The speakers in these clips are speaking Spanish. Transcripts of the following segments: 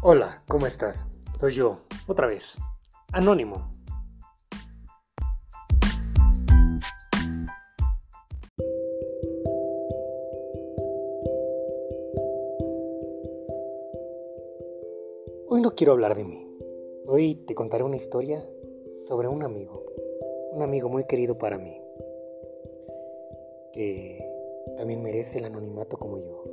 Hola, ¿cómo estás? Soy yo, otra vez, Anónimo. Hoy no quiero hablar de mí. Hoy te contaré una historia sobre un amigo, un amigo muy querido para mí, que también merece el anonimato como yo.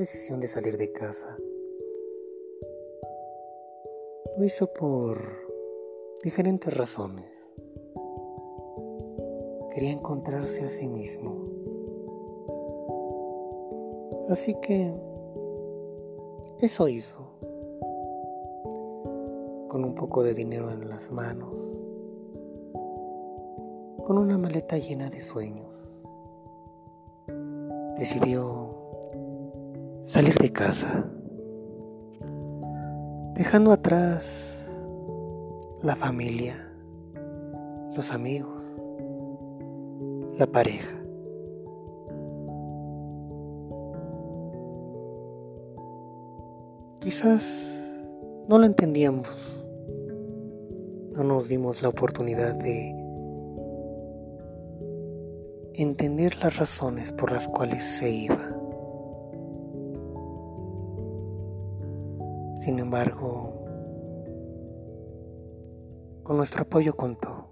Decisión de salir de casa, lo hizo por diferentes razones. Quería encontrarse a sí mismo. Así que eso hizo. Con un poco de dinero en las manos. Con una maleta llena de sueños. Decidió salir de casa dejando atrás la familia, los amigos, la pareja. Quizás no lo entendíamos, no nos dimos la oportunidad de entender las razones por las cuales se iba. Sin embargo, con nuestro apoyo contó.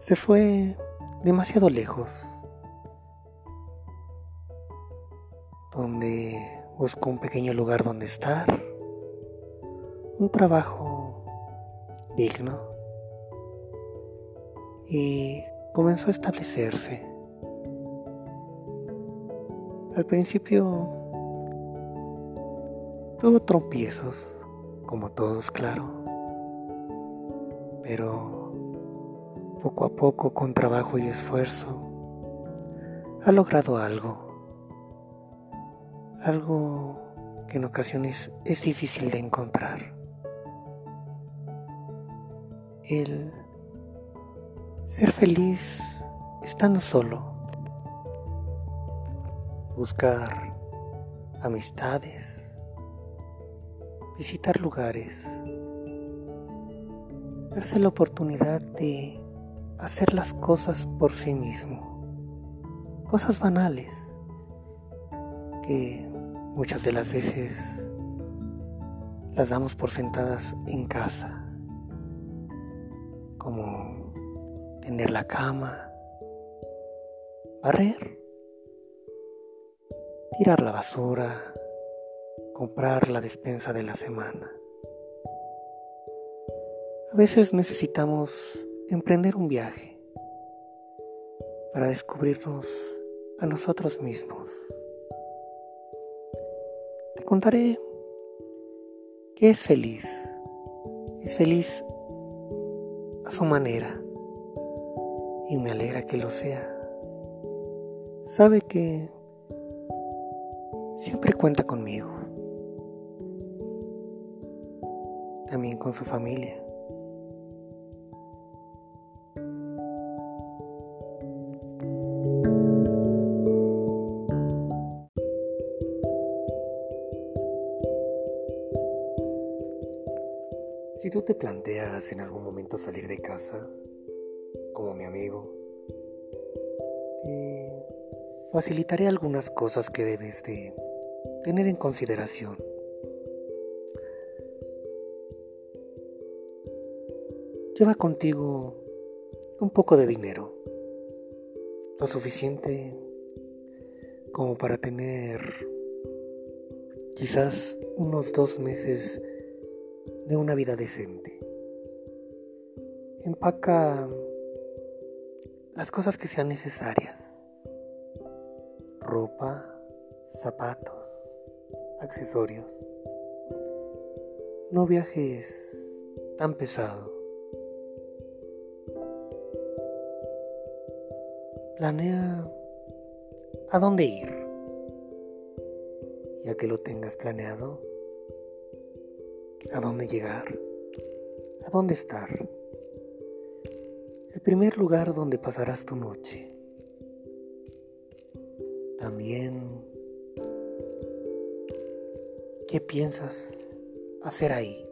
Se fue demasiado lejos, donde buscó un pequeño lugar donde estar, un trabajo digno y comenzó a establecerse. Al principio Tuvo tropiezos, como todos, claro. Pero poco a poco, con trabajo y esfuerzo, ha logrado algo. Algo que en ocasiones es difícil de encontrar. El ser feliz estando solo. Buscar amistades visitar lugares, darse la oportunidad de hacer las cosas por sí mismo, cosas banales que muchas de las veces las damos por sentadas en casa, como tener la cama, barrer, tirar la basura, comprar la despensa de la semana. A veces necesitamos emprender un viaje para descubrirnos a nosotros mismos. Te contaré que es feliz. Es feliz a su manera y me alegra que lo sea. Sabe que siempre cuenta conmigo. También con su familia. Si tú te planteas en algún momento salir de casa, como mi amigo, te facilitaré algunas cosas que debes de tener en consideración. Lleva contigo un poco de dinero, lo suficiente como para tener quizás unos dos meses de una vida decente. Empaca las cosas que sean necesarias. Ropa, zapatos, accesorios. No viajes tan pesado. Planea a dónde ir. ya que lo tengas planeado, a dónde llegar, a dónde estar. El primer lugar donde pasarás tu noche. También, ¿qué piensas hacer ahí?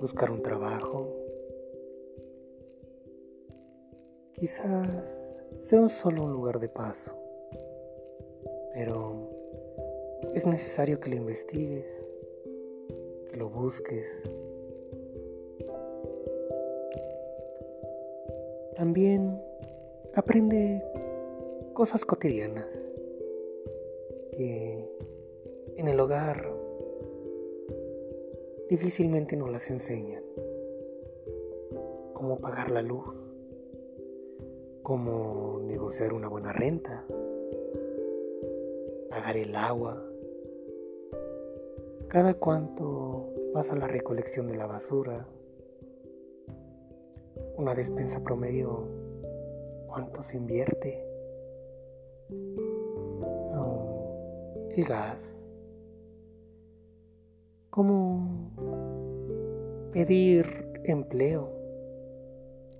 ¿Buscar un trabajo? Quizás sea solo un lugar de paso, pero es necesario que lo investigues, que lo busques. También aprende cosas cotidianas que en el hogar difícilmente nos las enseñan. Cómo pagar la luz, cómo negociar una buena renta, pagar el agua, cada cuánto pasa la recolección de la basura, una despensa promedio, cuánto se invierte, el gas, cómo pedir empleo,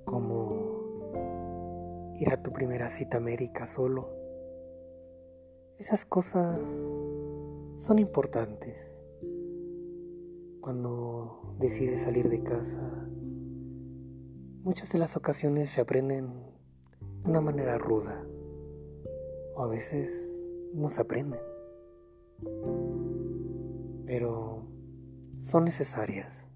cómo ir a tu primera cita médica solo. Esas cosas son importantes. Cuando decides salir de casa, muchas de las ocasiones se aprenden de una manera ruda o a veces no se aprenden. Pero son necesarias.